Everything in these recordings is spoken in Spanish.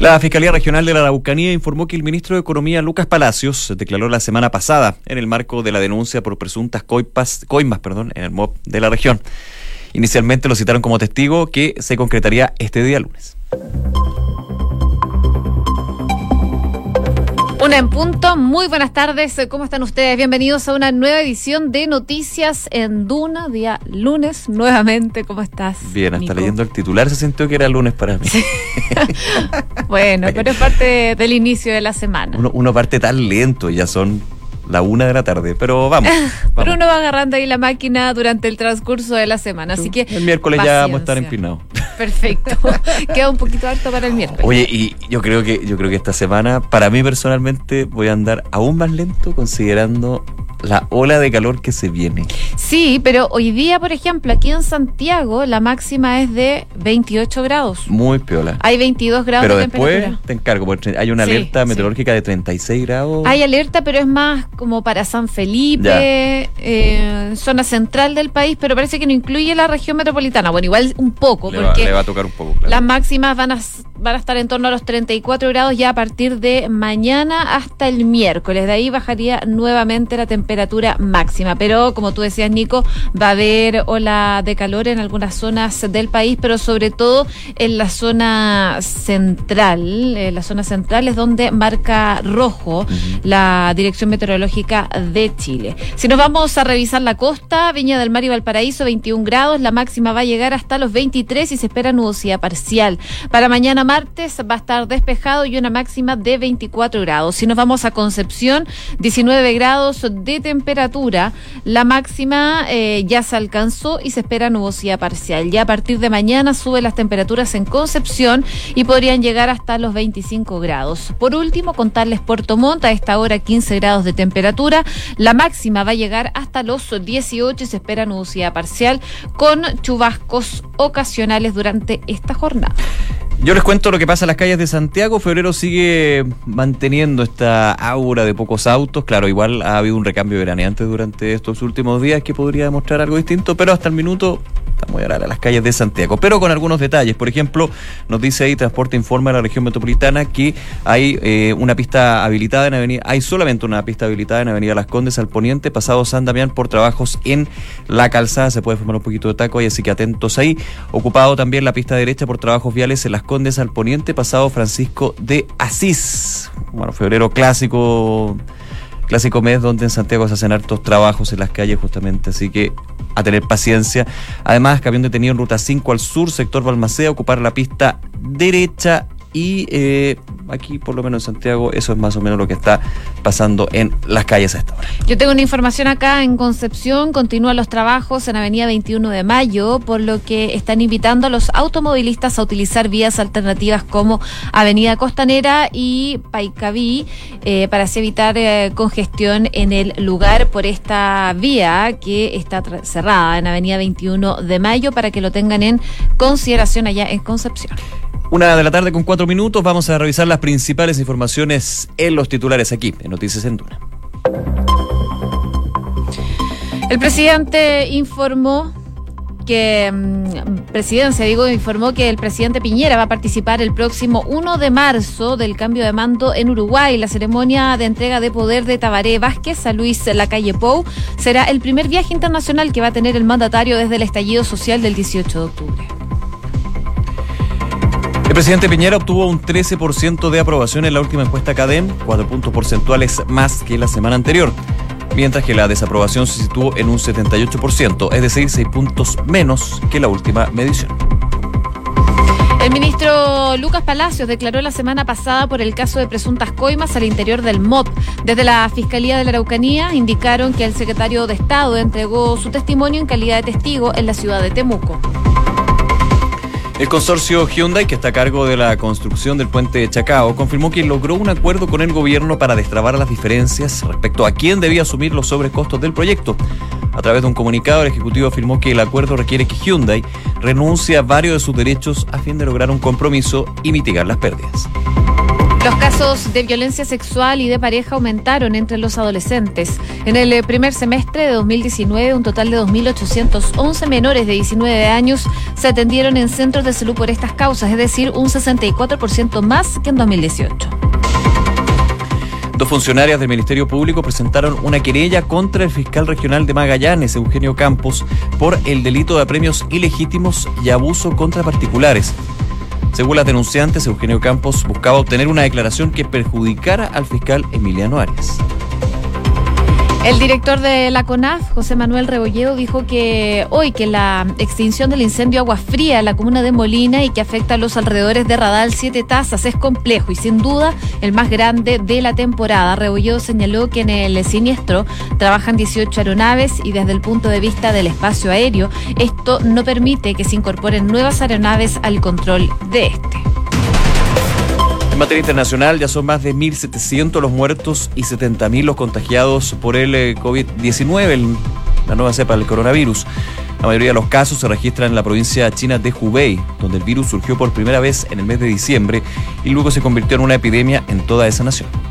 La Fiscalía Regional de la Araucanía informó que el ministro de Economía, Lucas Palacios, declaró la semana pasada, en el marco de la denuncia por presuntas coimas en el MOB de la región. Inicialmente lo citaron como testigo que se concretaría este día lunes. Una en punto, muy buenas tardes, ¿cómo están ustedes? Bienvenidos a una nueva edición de Noticias en Duna, día lunes, nuevamente, ¿cómo estás? Bien, hasta leyendo el titular se sintió que era lunes para mí. bueno, pero es parte del inicio de la semana. Uno, uno parte tan lento, ya son la una de la tarde, pero vamos, Pero uno va agarrando ahí la máquina durante el transcurso de la semana, así que. El miércoles ya vamos a estar empinados. Perfecto. Queda un poquito alto para el miércoles. Oye, y yo creo que yo creo que esta semana, para mí personalmente, voy a andar aún más lento considerando la ola de calor que se viene. Sí, pero hoy día, por ejemplo, aquí en Santiago, la máxima es de 28 grados. Muy piola. Hay 22 grados pero después te encargo, porque hay una alerta meteorológica de 36 grados. Hay alerta, pero es más como para San Felipe, eh, zona central del país, pero parece que no incluye la región metropolitana. Bueno, igual un poco, porque le va a tocar un poco. Las máximas van a, van a estar en torno a los 34 grados ya a partir de mañana hasta el miércoles. De ahí bajaría nuevamente la temperatura temperatura máxima. Pero como tú decías, Nico, va a haber ola de calor en algunas zonas del país, pero sobre todo en la zona central. En la zona central es donde marca rojo la Dirección Meteorológica de Chile. Si nos vamos a revisar la costa, Viña del Mar y Valparaíso, 21 grados, la máxima va a llegar hasta los 23 y se espera nubosidad parcial. Para mañana martes va a estar despejado y una máxima de 24 grados. Si nos vamos a Concepción, 19 grados de temperatura, la máxima eh, ya se alcanzó y se espera nubosidad parcial. Ya a partir de mañana suben las temperaturas en Concepción y podrían llegar hasta los 25 grados. Por último, contarles Puerto Montt, a esta hora 15 grados de temperatura. La máxima va a llegar hasta los 18 y se espera nubosidad parcial con chubascos ocasionales durante esta jornada. Yo les cuento lo que pasa en las calles de Santiago. Febrero sigue manteniendo esta aura de pocos autos. Claro, igual ha habido un recambio veraneante durante estos últimos días que podría demostrar algo distinto, pero hasta el minuto estamos a las calles de Santiago, pero con algunos detalles. Por ejemplo, nos dice ahí Transporte Informa de la región metropolitana que hay eh, una pista habilitada en Avenida, hay solamente una pista habilitada en Avenida Las Condes al poniente, pasado San Damián por trabajos en la calzada. Se puede formar un poquito de taco ahí, así que atentos ahí. Ocupado también la pista derecha por trabajos viales en Las Condes al poniente, pasado Francisco de Asís. Bueno, febrero clásico clásico mes donde en Santiago se hacen hartos trabajos en las calles justamente, así que a tener paciencia. Además, camión detenido en ruta 5 al sur, sector Balmacea, ocupar la pista derecha y eh, aquí, por lo menos en Santiago, eso es más o menos lo que está pasando en las calles a esta hora. Yo tengo una información acá en Concepción. Continúan los trabajos en Avenida 21 de Mayo, por lo que están invitando a los automovilistas a utilizar vías alternativas como Avenida Costanera y Paicaví eh, para así evitar eh, congestión en el lugar por esta vía que está cerrada en Avenida 21 de Mayo para que lo tengan en consideración allá en Concepción. Una de la tarde con cuatro minutos vamos a revisar las principales informaciones en los titulares aquí, en Noticias en Duna. El presidente informó que mm, presidencia, digo, informó que el presidente Piñera va a participar el próximo 1 de marzo del cambio de mando en Uruguay. La ceremonia de entrega de poder de Tabaré Vázquez a Luis Lacalle Pou será el primer viaje internacional que va a tener el mandatario desde el estallido social del 18 de octubre. Presidente Piñera obtuvo un 13% de aprobación en la última encuesta CADEM, cuatro puntos porcentuales más que la semana anterior, mientras que la desaprobación se situó en un 78%, es decir, seis puntos menos que la última medición. El ministro Lucas Palacios declaró la semana pasada por el caso de presuntas coimas al interior del MOP. Desde la Fiscalía de la Araucanía indicaron que el secretario de Estado entregó su testimonio en calidad de testigo en la ciudad de Temuco. El consorcio Hyundai, que está a cargo de la construcción del puente Chacao, confirmó que logró un acuerdo con el gobierno para destrabar las diferencias respecto a quién debía asumir los sobrecostos del proyecto. A través de un comunicado, el Ejecutivo afirmó que el acuerdo requiere que Hyundai renuncie a varios de sus derechos a fin de lograr un compromiso y mitigar las pérdidas. Los casos de violencia sexual y de pareja aumentaron entre los adolescentes. En el eh, primer semestre de 2019, un total de 2.811 menores de 19 años se atendieron en centros de salud por estas causas, es decir, un 64% más que en 2018. Dos funcionarias del Ministerio Público presentaron una querella contra el fiscal regional de Magallanes, Eugenio Campos, por el delito de apremios ilegítimos y abuso contra particulares. Según las denunciantes, Eugenio Campos buscaba obtener una declaración que perjudicara al fiscal Emiliano Arias. El director de la CONAF, José Manuel Rebolledo, dijo que hoy que la extinción del incendio Agua Fría en la comuna de Molina y que afecta a los alrededores de Radal Siete Tazas es complejo y sin duda el más grande de la temporada. Rebolledo señaló que en el siniestro trabajan 18 aeronaves y desde el punto de vista del espacio aéreo, esto no permite que se incorporen nuevas aeronaves al control de este materia internacional, ya son más de 1.700 los muertos y 70.000 los contagiados por el eh, COVID-19, la nueva cepa del coronavirus. La mayoría de los casos se registran en la provincia china de Hubei, donde el virus surgió por primera vez en el mes de diciembre y luego se convirtió en una epidemia en toda esa nación.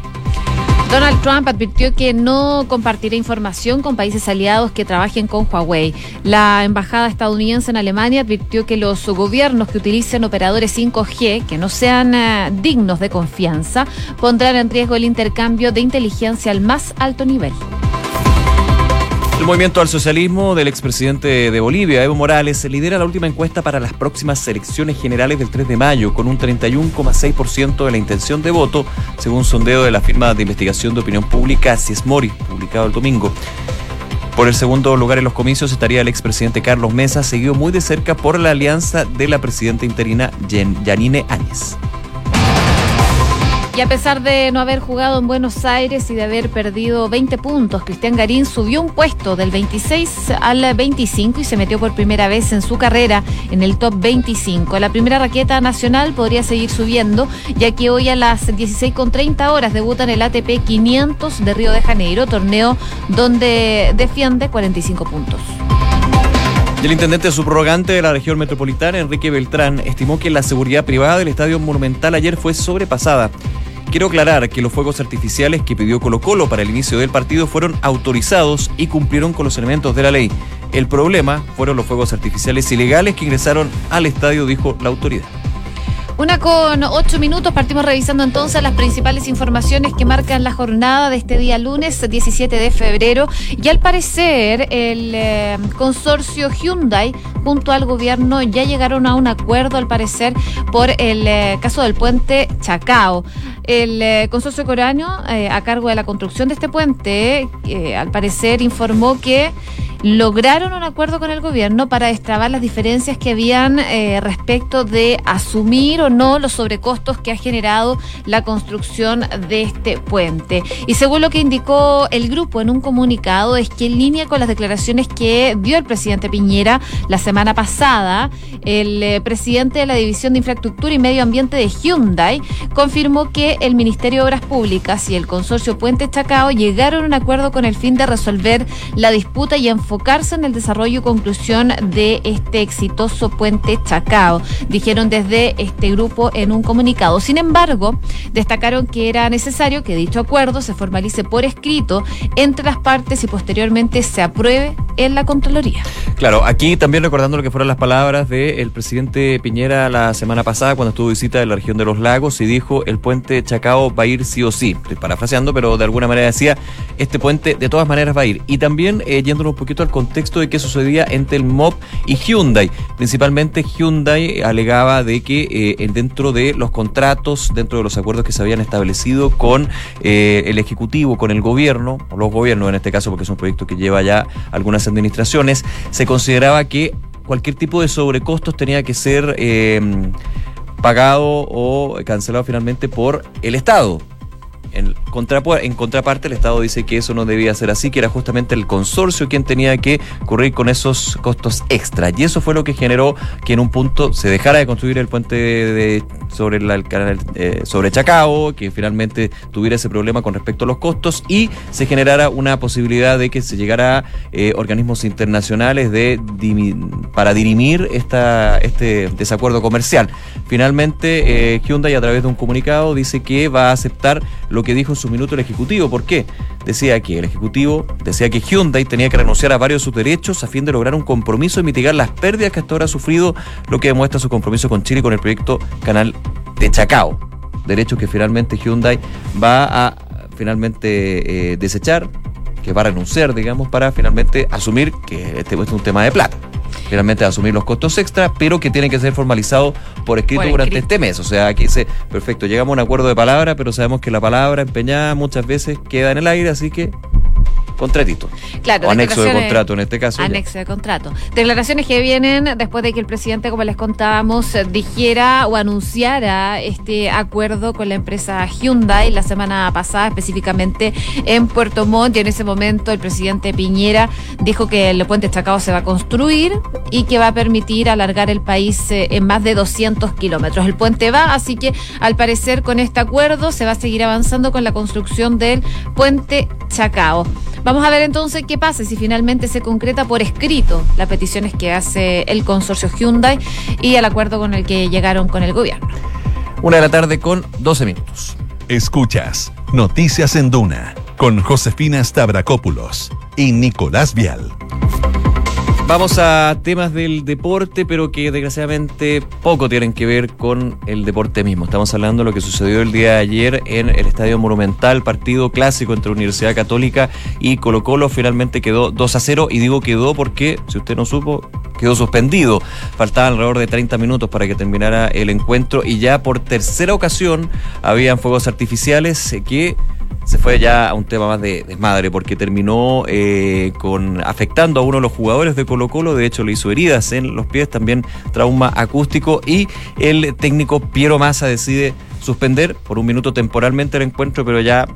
Donald Trump advirtió que no compartirá información con países aliados que trabajen con Huawei. La embajada estadounidense en Alemania advirtió que los gobiernos que utilicen operadores 5G que no sean eh, dignos de confianza pondrán en riesgo el intercambio de inteligencia al más alto nivel. El movimiento al socialismo del expresidente de Bolivia, Evo Morales, lidera la última encuesta para las próximas elecciones generales del 3 de mayo, con un 31,6% de la intención de voto, según sondeo de la firma de investigación de opinión pública Ciesmori, publicado el domingo. Por el segundo lugar en los comicios estaría el expresidente Carlos Mesa, seguido muy de cerca por la alianza de la presidenta interina Yanine Áñez. Y a pesar de no haber jugado en Buenos Aires y de haber perdido 20 puntos, Cristian Garín subió un puesto del 26 al 25 y se metió por primera vez en su carrera en el top 25. La primera raqueta nacional podría seguir subiendo, ya que hoy a las 16.30 horas debuta en el ATP 500 de Río de Janeiro, torneo donde defiende 45 puntos. El intendente subrogante de la región metropolitana, Enrique Beltrán, estimó que la seguridad privada del Estadio Monumental ayer fue sobrepasada. Quiero aclarar que los fuegos artificiales que pidió Colo Colo para el inicio del partido fueron autorizados y cumplieron con los elementos de la ley. El problema fueron los fuegos artificiales ilegales que ingresaron al estadio, dijo la autoridad. Una con ocho minutos, partimos revisando entonces las principales informaciones que marcan la jornada de este día lunes 17 de febrero. Y al parecer, el eh, consorcio Hyundai junto al gobierno ya llegaron a un acuerdo, al parecer, por el eh, caso del puente Chacao. El eh, consorcio coreano, a cargo de la construcción de este puente, al parecer informó que lograron un acuerdo con el gobierno para destrabar las diferencias que habían eh, respecto de asumir o no los sobrecostos que ha generado la construcción de este puente. Y según lo que indicó el grupo en un comunicado, es que en línea con las declaraciones que dio el presidente Piñera la semana pasada, el eh, presidente de la División de Infraestructura y Medio Ambiente de Hyundai confirmó que el Ministerio de Obras Públicas y el consorcio Puente Chacao llegaron a un acuerdo con el fin de resolver la disputa y enfocar enfocarse en el desarrollo y conclusión de este exitoso puente Chacao, dijeron desde este grupo en un comunicado. Sin embargo, destacaron que era necesario que dicho acuerdo se formalice por escrito entre las partes y posteriormente se apruebe en la Contraloría. Claro, aquí también recordando lo que fueron las palabras del presidente Piñera la semana pasada cuando estuvo visita de la región de los lagos y dijo el puente Chacao va a ir sí o sí, parafraseando, pero de alguna manera decía este puente de todas maneras va a ir. Y también eh, yéndonos un poquito al contexto de qué sucedía entre el MOB y Hyundai. Principalmente Hyundai alegaba de que eh, dentro de los contratos, dentro de los acuerdos que se habían establecido con eh, el Ejecutivo, con el gobierno, o los gobiernos en este caso, porque es un proyecto que lleva ya algunas administraciones, se consideraba que cualquier tipo de sobrecostos tenía que ser eh, pagado o cancelado finalmente por el Estado en, en contraparte, el Estado dice que eso no debía ser así, que era justamente el consorcio quien tenía que ocurrir con esos costos extra. Y eso fue lo que generó que en un punto se dejara de construir el puente de sobre el canal eh, sobre Chacao, que finalmente tuviera ese problema con respecto a los costos y se generara una posibilidad de que se llegara a eh, organismos internacionales para dirimir esta, este desacuerdo comercial. Finalmente, eh, Hyundai a través de un comunicado dice que va a aceptar lo que dijo en su minuto el Ejecutivo. ¿Por qué? Decía que el Ejecutivo decía que Hyundai tenía que renunciar a varios de sus derechos a fin de lograr un compromiso y mitigar las pérdidas que hasta ahora ha sufrido, lo que demuestra su compromiso con Chile y con el proyecto Canal de Chacao. Derechos que finalmente Hyundai va a finalmente eh, desechar, que va a renunciar, digamos, para finalmente asumir que este es un tema de plata finalmente asumir los costos extra, pero que tiene que ser formalizado por escrito durante este mes. O sea, aquí dice, perfecto, llegamos a un acuerdo de palabra, pero sabemos que la palabra empeñada muchas veces queda en el aire, así que contratito. Claro, o anexo de contrato en este caso. Anexo de contrato. Declaraciones que vienen después de que el presidente, como les contábamos, dijera o anunciara este acuerdo con la empresa Hyundai la semana pasada, específicamente en Puerto Montt. Y en ese momento el presidente Piñera dijo que el puente Chacao se va a construir y que va a permitir alargar el país eh, en más de 200 kilómetros. El puente va, así que al parecer con este acuerdo se va a seguir avanzando con la construcción del puente Chacao. Vamos a ver entonces qué pasa si finalmente se concreta por escrito las peticiones que hace el consorcio Hyundai y el acuerdo con el que llegaron con el gobierno. Una de la tarde con 12 minutos. Escuchas Noticias en Duna con Josefina Stavrakopoulos y Nicolás Vial. Vamos a temas del deporte, pero que desgraciadamente poco tienen que ver con el deporte mismo. Estamos hablando de lo que sucedió el día de ayer en el Estadio Monumental, partido clásico entre Universidad Católica y Colo Colo. Finalmente quedó 2 a 0 y digo quedó porque, si usted no supo, quedó suspendido. Faltaban alrededor de 30 minutos para que terminara el encuentro y ya por tercera ocasión habían fuegos artificiales que se fue ya a un tema más de desmadre porque terminó eh, con afectando a uno de los jugadores de Colo Colo, de hecho le hizo heridas en los pies, también trauma acústico y el técnico Piero Massa decide suspender por un minuto temporalmente el encuentro, pero ya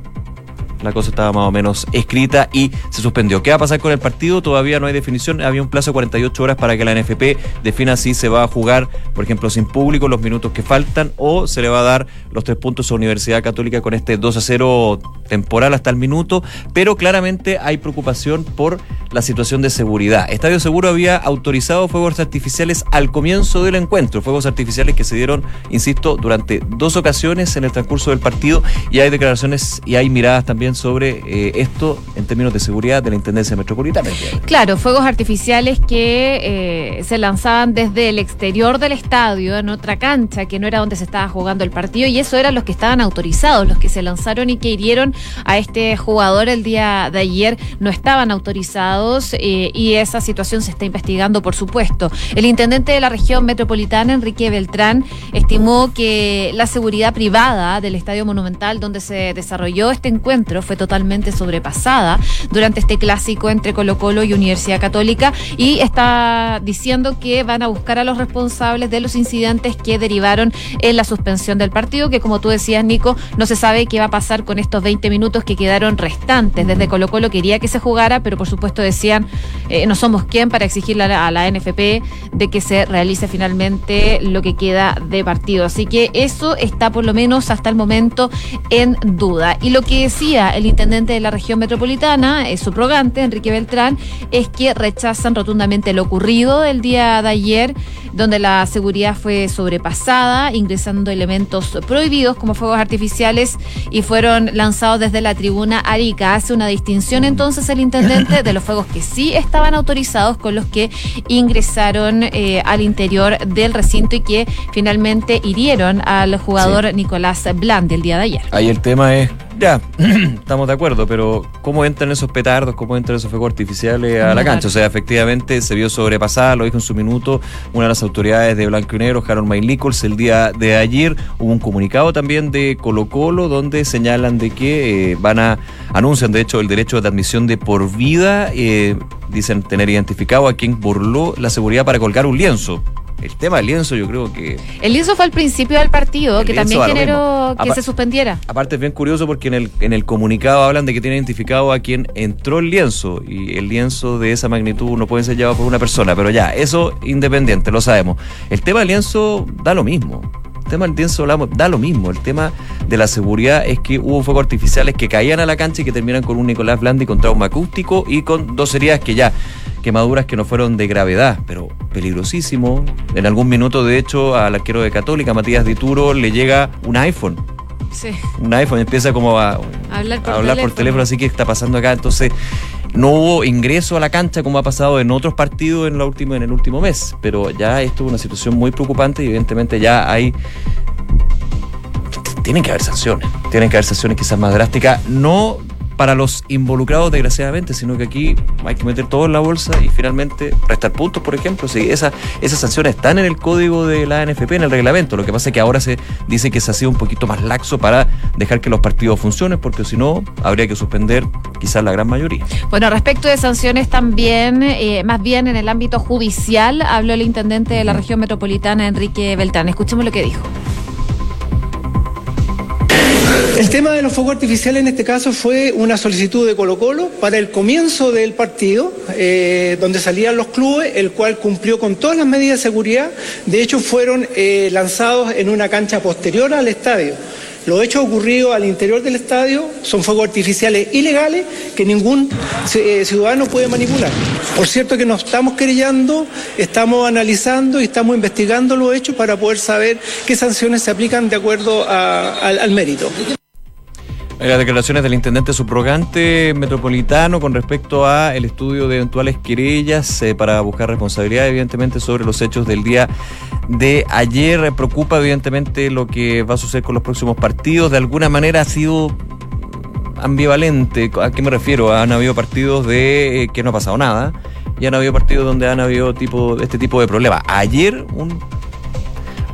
la cosa estaba más o menos escrita y se suspendió. ¿Qué va a pasar con el partido? Todavía no hay definición. Había un plazo de 48 horas para que la NFP defina si se va a jugar, por ejemplo, sin público los minutos que faltan o se le va a dar los tres puntos a Universidad Católica con este 2 a 0 temporal hasta el minuto. Pero claramente hay preocupación por la situación de seguridad. Estadio Seguro había autorizado fuegos artificiales al comienzo del encuentro. Fuegos artificiales que se dieron, insisto, durante dos ocasiones en el transcurso del partido y hay declaraciones y hay miradas también sobre eh, esto en términos de seguridad de la Intendencia Metropolitana. Claro, fuegos artificiales que eh, se lanzaban desde el exterior del estadio, en otra cancha, que no era donde se estaba jugando el partido, y eso eran los que estaban autorizados, los que se lanzaron y que hirieron a este jugador el día de ayer, no estaban autorizados eh, y esa situación se está investigando, por supuesto. El intendente de la región metropolitana, Enrique Beltrán, estimó que la seguridad privada del Estadio Monumental, donde se desarrolló este encuentro, fue totalmente sobrepasada durante este clásico entre Colo Colo y Universidad Católica y está diciendo que van a buscar a los responsables de los incidentes que derivaron en la suspensión del partido, que como tú decías, Nico, no se sabe qué va a pasar con estos 20 minutos que quedaron restantes. Desde Colo Colo quería que se jugara, pero por supuesto decían, eh, no somos quien para exigirle a la, NFP de que se realice finalmente lo que queda de partido. Así que eso está por lo menos hasta el momento en duda. Y lo que decía el intendente de la región metropolitana, es subrogante, Enrique Beltrán, es que rechazan rotundamente lo ocurrido el día de ayer, donde la seguridad fue sobrepasada, ingresando elementos prohibidos como fuegos artificiales y fueron lanzados desde la tribuna Arica. Hace una distinción entonces el intendente de los fuegos que sí estaban autorizados con los que ingresaron eh, al interior del recinto y que finalmente hirieron al jugador Nicolás Blandi el día de ayer. Ahí el tema es ya, estamos de acuerdo, pero ¿cómo entran esos petardos, cómo entran esos fuegos artificiales a la cancha? O sea, efectivamente se vio sobrepasada, lo dijo en su minuto una de las autoridades de Blanco y Negro, Harold May Nichols, el día de ayer. Hubo un comunicado también de Colo Colo donde señalan de que eh, van a, anuncian de hecho el derecho de admisión de por vida, eh, dicen tener identificado a quien burló la seguridad para colgar un lienzo el tema del lienzo yo creo que... El lienzo fue al principio del partido, que también generó que se suspendiera. Aparte es bien curioso porque en el, en el comunicado hablan de que tiene identificado a quien entró el lienzo y el lienzo de esa magnitud no puede ser llevado por una persona, pero ya, eso independiente, lo sabemos. El tema del lienzo da lo mismo tema del lienzo da lo mismo. El tema de la seguridad es que hubo fuegos artificiales que caían a la cancha y que terminan con un Nicolás Blandi con trauma acústico y con dos heridas que ya quemaduras que no fueron de gravedad, pero peligrosísimo. En algún minuto, de hecho, al arquero de Católica, Matías Dituro, le llega un iPhone. Sí. Un iPhone, empieza como a, hablar, por, hablar por teléfono, así que está pasando acá. Entonces, no hubo ingreso a la cancha como ha pasado en otros partidos en, la última, en el último mes, pero ya esto es una situación muy preocupante y evidentemente ya hay tienen que haber sanciones, tienen que haber sanciones quizás más drásticas, no para los involucrados, desgraciadamente, sino que aquí hay que meter todo en la bolsa y finalmente restar puntos, por ejemplo. Si esa, esas sanciones están en el código de la NFP, en el reglamento. Lo que pasa es que ahora se dice que se ha sido un poquito más laxo para dejar que los partidos funcionen, porque si no, habría que suspender quizás la gran mayoría. Bueno, respecto de sanciones también, eh, más bien en el ámbito judicial, habló el intendente de la región metropolitana, Enrique Beltrán. Escuchemos lo que dijo. El tema de los fuegos artificiales en este caso fue una solicitud de Colo Colo para el comienzo del partido, eh, donde salían los clubes, el cual cumplió con todas las medidas de seguridad. De hecho, fueron eh, lanzados en una cancha posterior al estadio. Los hechos ocurridos al interior del estadio son fuegos artificiales ilegales que ningún eh, ciudadano puede manipular. Por cierto que nos estamos querellando, estamos analizando y estamos investigando los hechos para poder saber qué sanciones se aplican de acuerdo al mérito. Las declaraciones del intendente subrogante metropolitano con respecto a el estudio de eventuales querellas eh, para buscar responsabilidad, evidentemente, sobre los hechos del día de ayer. Preocupa, evidentemente, lo que va a suceder con los próximos partidos. De alguna manera ha sido ambivalente. ¿A qué me refiero? Han habido partidos de eh, que no ha pasado nada y han habido partidos donde han habido tipo, este tipo de problemas. Ayer un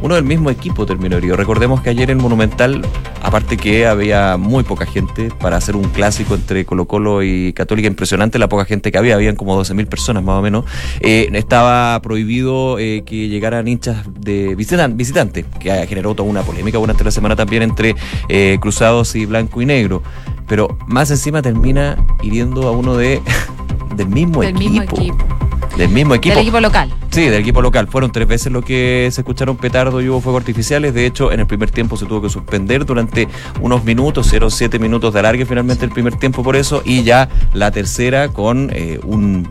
uno del mismo equipo terminó herido. Recordemos que ayer en Monumental, aparte que había muy poca gente para hacer un clásico entre Colo Colo y Católica, impresionante la poca gente que había, habían como 12.000 personas más o menos, eh, estaba prohibido eh, que llegaran hinchas de visitantes, que generó toda una polémica durante la semana también entre eh, Cruzados y Blanco y Negro. Pero más encima termina hiriendo a uno de del mismo del Mismo equipo del mismo equipo. Del equipo local. Sí, del equipo local. Fueron tres veces lo que se escucharon petardo y hubo fuegos artificiales. De hecho, en el primer tiempo se tuvo que suspender durante unos minutos, 0,7 minutos de alargue finalmente el primer tiempo por eso. Y ya la tercera con eh, un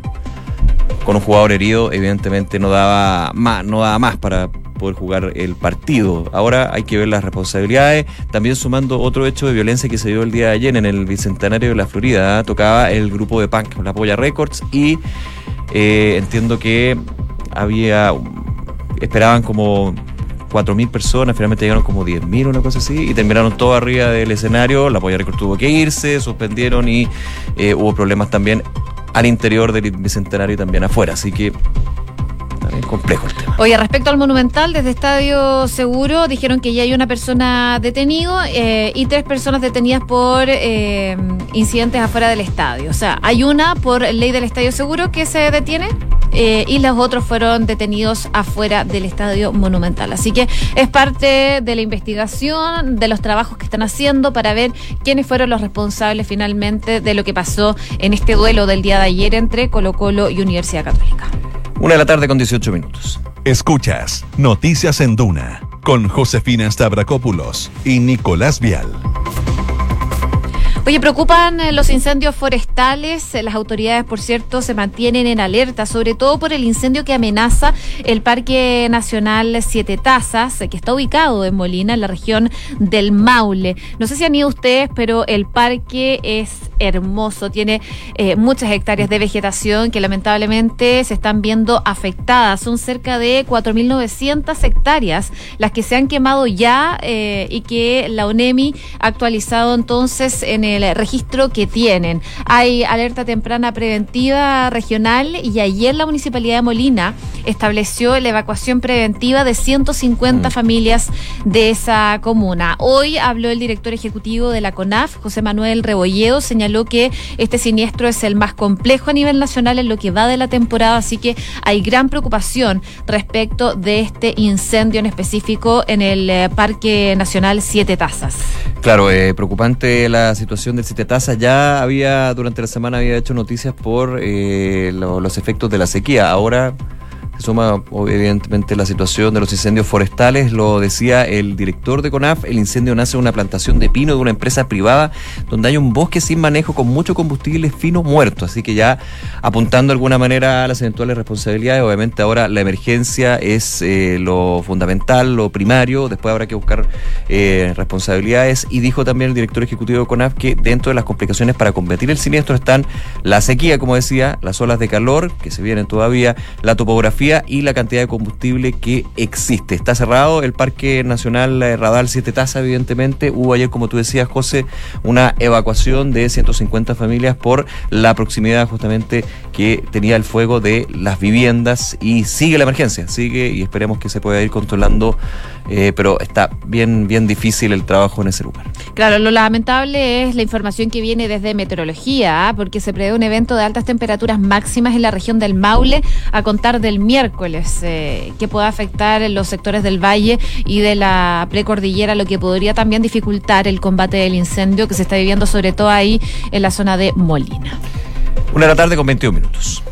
con un jugador herido, evidentemente no daba más, no daba más para poder jugar el partido. Ahora hay que ver las responsabilidades. También sumando otro hecho de violencia que se dio el día de ayer en el Bicentenario de la Florida. Tocaba el grupo de punk, la Polla Records, y eh, entiendo que había, esperaban como 4.000 personas, finalmente llegaron como 10.000, una cosa así, y terminaron todo arriba del escenario, la Polla Record tuvo que irse, suspendieron y eh, hubo problemas también al interior del Bicentenario y también afuera, así que complejo el tema. Oye, respecto al Monumental, desde Estadio Seguro dijeron que ya hay una persona detenido eh, y tres personas detenidas por eh, incidentes afuera del estadio. O sea, hay una por ley del Estadio Seguro que se detiene eh, y los otros fueron detenidos afuera del Estadio Monumental. Así que es parte de la investigación, de los trabajos que están haciendo para ver quiénes fueron los responsables finalmente de lo que pasó en este duelo del día de ayer entre Colo Colo y Universidad Católica. Una de la tarde con 18 minutos. Escuchas Noticias en Duna con Josefina Stavrakopoulos y Nicolás Vial. Oye, preocupan eh, los incendios forestales. Eh, las autoridades, por cierto, se mantienen en alerta, sobre todo por el incendio que amenaza el Parque Nacional Siete Tazas, eh, que está ubicado en Molina, en la región del Maule. No sé si han ido ustedes, pero el parque es hermoso. Tiene muchas hectáreas de vegetación que lamentablemente se están viendo afectadas. Son cerca de 4.900 hectáreas las que se han quemado ya y que la ONEMI ha actualizado entonces en el el registro que tienen. Hay alerta temprana preventiva regional y ayer la Municipalidad de Molina estableció la evacuación preventiva de 150 mm. familias de esa comuna. Hoy habló el director ejecutivo de la CONAF, José Manuel Rebolledo, señaló que este siniestro es el más complejo a nivel nacional en lo que va de la temporada, así que hay gran preocupación respecto de este incendio en específico en el eh, Parque Nacional Siete Tazas. Claro, eh, preocupante la situación del Siete Tazas. Ya había, durante la semana, había hecho noticias por eh, los efectos de la sequía. Ahora Se suma evidentemente la situación de los incendios forestales, lo decía el director de CONAF, el incendio nace en una plantación de pino de una empresa privada donde hay un bosque sin manejo con mucho combustible fino muerto, así que ya apuntando de alguna manera a las eventuales responsabilidades, obviamente ahora la emergencia es eh, lo fundamental, lo primario, después habrá que buscar eh, responsabilidades. Y dijo también el director ejecutivo de CONAF que dentro de las complicaciones para combatir el siniestro están la sequía, como decía, las olas de calor que se vienen todavía, la topografía y la cantidad de combustible que existe. Está cerrado el Parque Nacional eh, Radal 7 Taza, evidentemente. Hubo ayer, como tú decías, José, una evacuación de 150 familias por la proximidad justamente que tenía el fuego de las viviendas y sigue la emergencia, sigue y esperemos que se pueda ir controlando, eh, pero está bien, bien difícil el trabajo en ese lugar. Claro, lo lamentable es la información que viene desde meteorología, ¿ah? porque se prevé un evento de altas temperaturas máximas en la región del Maule a contar del miércoles, eh, que pueda afectar los sectores del valle y de la precordillera, lo que podría también dificultar el combate del incendio que se está viviendo sobre todo ahí en la zona de Molina. Una de la tarde con 21 minutos.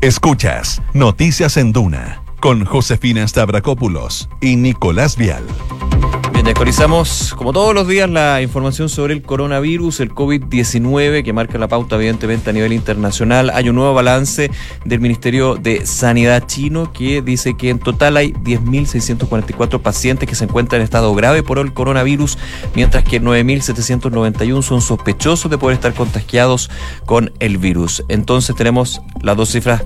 Escuchas Noticias en Duna con Josefina Stavrakopoulos y Nicolás Vial. Bien, actualizamos como todos los días la información sobre el coronavirus, el COVID-19, que marca la pauta evidentemente a nivel internacional. Hay un nuevo balance del Ministerio de Sanidad chino que dice que en total hay 10.644 pacientes que se encuentran en estado grave por el coronavirus, mientras que 9.791 son sospechosos de poder estar contagiados con el virus. Entonces tenemos las dos cifras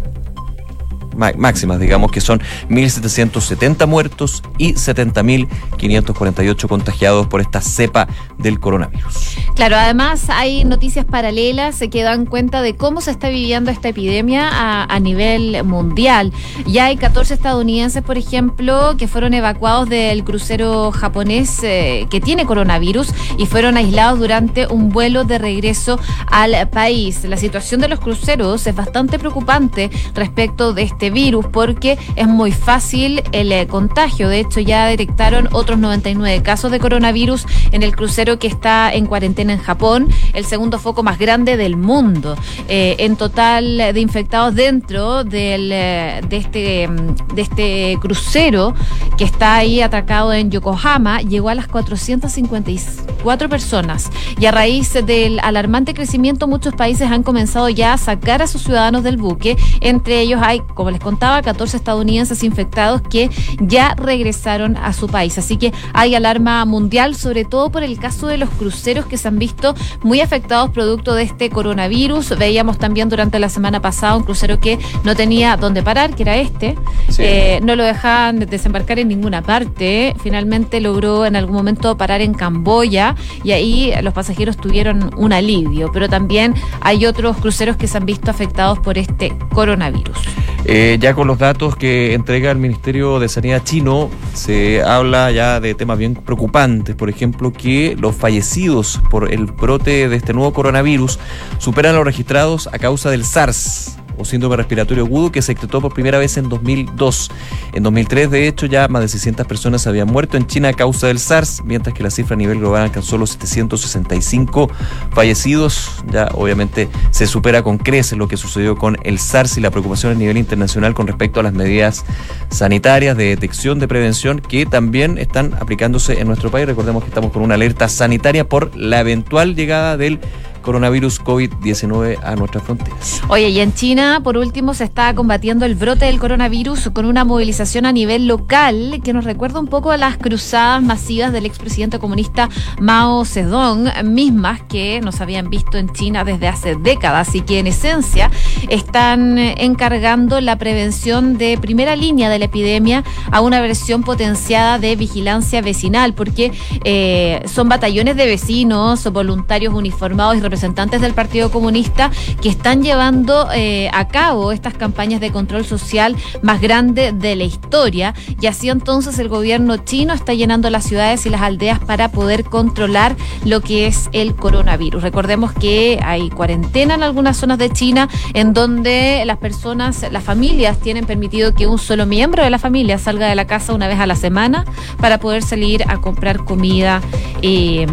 máximas, digamos que son 1.770 muertos y 70.548 contagiados por esta cepa del coronavirus. Claro, además hay noticias paralelas que dan cuenta de cómo se está viviendo esta epidemia a, nivel mundial. Ya hay 14 estadounidenses, por ejemplo, que fueron evacuados del crucero japonés eh, que tiene coronavirus y fueron aislados durante un vuelo de regreso al país. La situación de los cruceros es bastante preocupante respecto de este virus porque es muy fácil el eh, contagio. De hecho, ya detectaron otros 99 casos de coronavirus en el crucero que está en cuarentena en Japón, el segundo foco más grande del mundo. Eh, en total de infectados dentro del, eh, de, este, mm, de este crucero que está ahí atracado en Yokohama, llegó a las 454 personas. Y a raíz del alarmante crecimiento, muchos países han comenzado ya a sacar a sus ciudadanos del buque. Entre ellos hay, como les contaba, 14 estadounidenses infectados que ya regresaron a su país. Así que hay alarma mundial, sobre todo por el caso de los cruceros que se han visto muy afectados producto de este coronavirus. Veíamos también durante la semana pasada un crucero que no tenía dónde parar, que era este. Eh, no lo dejaban desembarcar en ninguna parte. Finalmente logró en algún momento parar en Camboya y ahí los pasajeros tuvieron un alivio. Pero también hay otros cruceros que se han visto afectados por este coronavirus. Eh, ya con los datos que entrega el Ministerio de Sanidad chino, se habla ya de temas bien preocupantes. Por ejemplo, que los fallecidos por el brote de este nuevo coronavirus superan los registrados a causa del SARS o síndrome respiratorio agudo que se detectó por primera vez en 2002. En 2003, de hecho, ya más de 600 personas habían muerto en China a causa del SARS, mientras que la cifra a nivel global alcanzó los 765 fallecidos. Ya obviamente se supera con creces lo que sucedió con el SARS y la preocupación a nivel internacional con respecto a las medidas sanitarias de detección, de prevención, que también están aplicándose en nuestro país. Recordemos que estamos con una alerta sanitaria por la eventual llegada del coronavirus COVID-19 a nuestras fronteras. Oye, y en China, por último, se está combatiendo el brote del coronavirus con una movilización a nivel local que nos recuerda un poco a las cruzadas masivas del expresidente comunista Mao Zedong, mismas que nos habían visto en China desde hace décadas y que en esencia están encargando la prevención de primera línea de la epidemia a una versión potenciada de vigilancia vecinal, porque eh, son batallones de vecinos, voluntarios uniformados y representantes representantes del Partido Comunista que están llevando eh, a cabo estas campañas de control social más grandes de la historia y así entonces el gobierno chino está llenando las ciudades y las aldeas para poder controlar lo que es el coronavirus. Recordemos que hay cuarentena en algunas zonas de China en donde las personas, las familias tienen permitido que un solo miembro de la familia salga de la casa una vez a la semana para poder salir a comprar comida eh,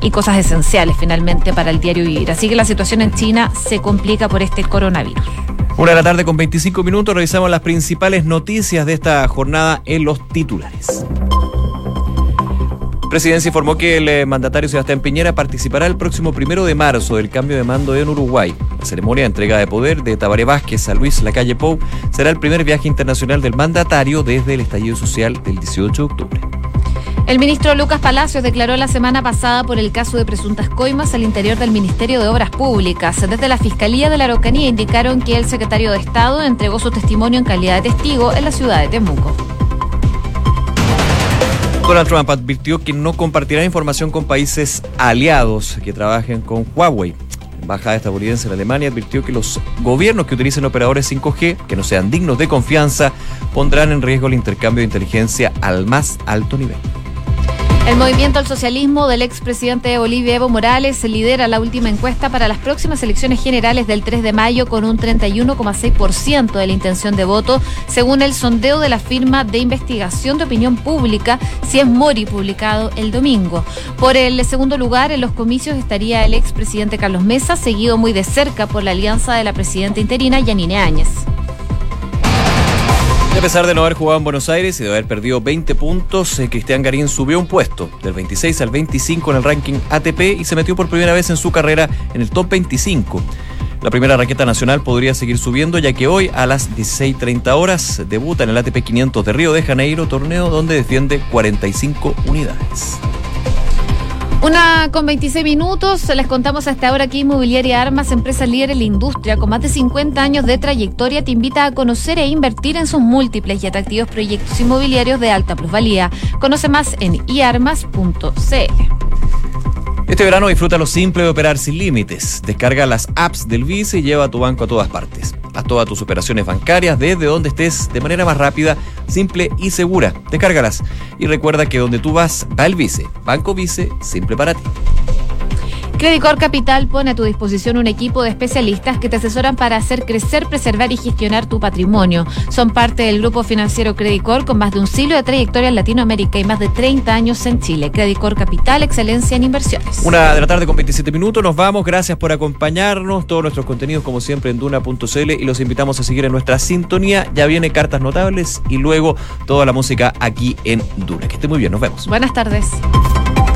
y cosas esenciales finalmente para el diario Así que la situación en China se complica por este coronavirus. Una de la tarde con 25 minutos revisamos las principales noticias de esta jornada en los titulares. Presidencia informó que el eh, mandatario Sebastián Piñera participará el próximo primero de marzo del cambio de mando en Uruguay. La ceremonia de entrega de poder de Tabaré Vázquez a Luis Lacalle Pou será el primer viaje internacional del mandatario desde el estallido social del 18 de octubre. El ministro Lucas Palacios declaró la semana pasada por el caso de presuntas coimas al interior del Ministerio de Obras Públicas. Desde la Fiscalía de la Araucanía indicaron que el secretario de Estado entregó su testimonio en calidad de testigo en la ciudad de Temuco. Donald Trump advirtió que no compartirá información con países aliados que trabajen con Huawei. Embajada estadounidense en Alemania advirtió que los gobiernos que utilicen operadores 5G que no sean dignos de confianza pondrán en riesgo el intercambio de inteligencia al más alto nivel. El movimiento al socialismo del expresidente de Bolivia, Evo Morales, lidera la última encuesta para las próximas elecciones generales del 3 de mayo con un 31,6% de la intención de voto, según el sondeo de la firma de investigación de opinión pública, si es Mori, publicado el domingo. Por el segundo lugar, en los comicios estaría el expresidente Carlos Mesa, seguido muy de cerca por la alianza de la presidenta interina Yanine Áñez. A pesar de no haber jugado en Buenos Aires y de haber perdido 20 puntos, eh, Cristian Garín subió un puesto, del 26 al 25 en el ranking ATP y se metió por primera vez en su carrera en el top 25. La primera raqueta nacional podría seguir subiendo ya que hoy a las 16.30 horas debuta en el ATP 500 de Río de Janeiro, torneo donde defiende 45 unidades. Una con 26 minutos, les contamos hasta ahora que Inmobiliaria Armas, empresa líder en la industria con más de 50 años de trayectoria, te invita a conocer e invertir en sus múltiples y atractivos proyectos inmobiliarios de alta plusvalía. Conoce más en iarmas.cl. Este verano disfruta lo simple de operar sin límites. Descarga las apps del Vice y lleva tu banco a todas partes. Haz todas tus operaciones bancarias desde donde estés de manera más rápida, simple y segura. Descárgalas. Y recuerda que donde tú vas, va el Vice. Banco Vice, simple para ti. Credicor Capital pone a tu disposición un equipo de especialistas que te asesoran para hacer crecer, preservar y gestionar tu patrimonio. Son parte del grupo financiero Credicor con más de un siglo de trayectoria en Latinoamérica y más de 30 años en Chile. Credicor Capital, excelencia en inversiones. Una de la tarde con 27 minutos, nos vamos. Gracias por acompañarnos. Todos nuestros contenidos, como siempre, en duna.cl y los invitamos a seguir en nuestra sintonía. Ya viene Cartas Notables y luego toda la música aquí en Duna. Que esté muy bien, nos vemos. Buenas tardes.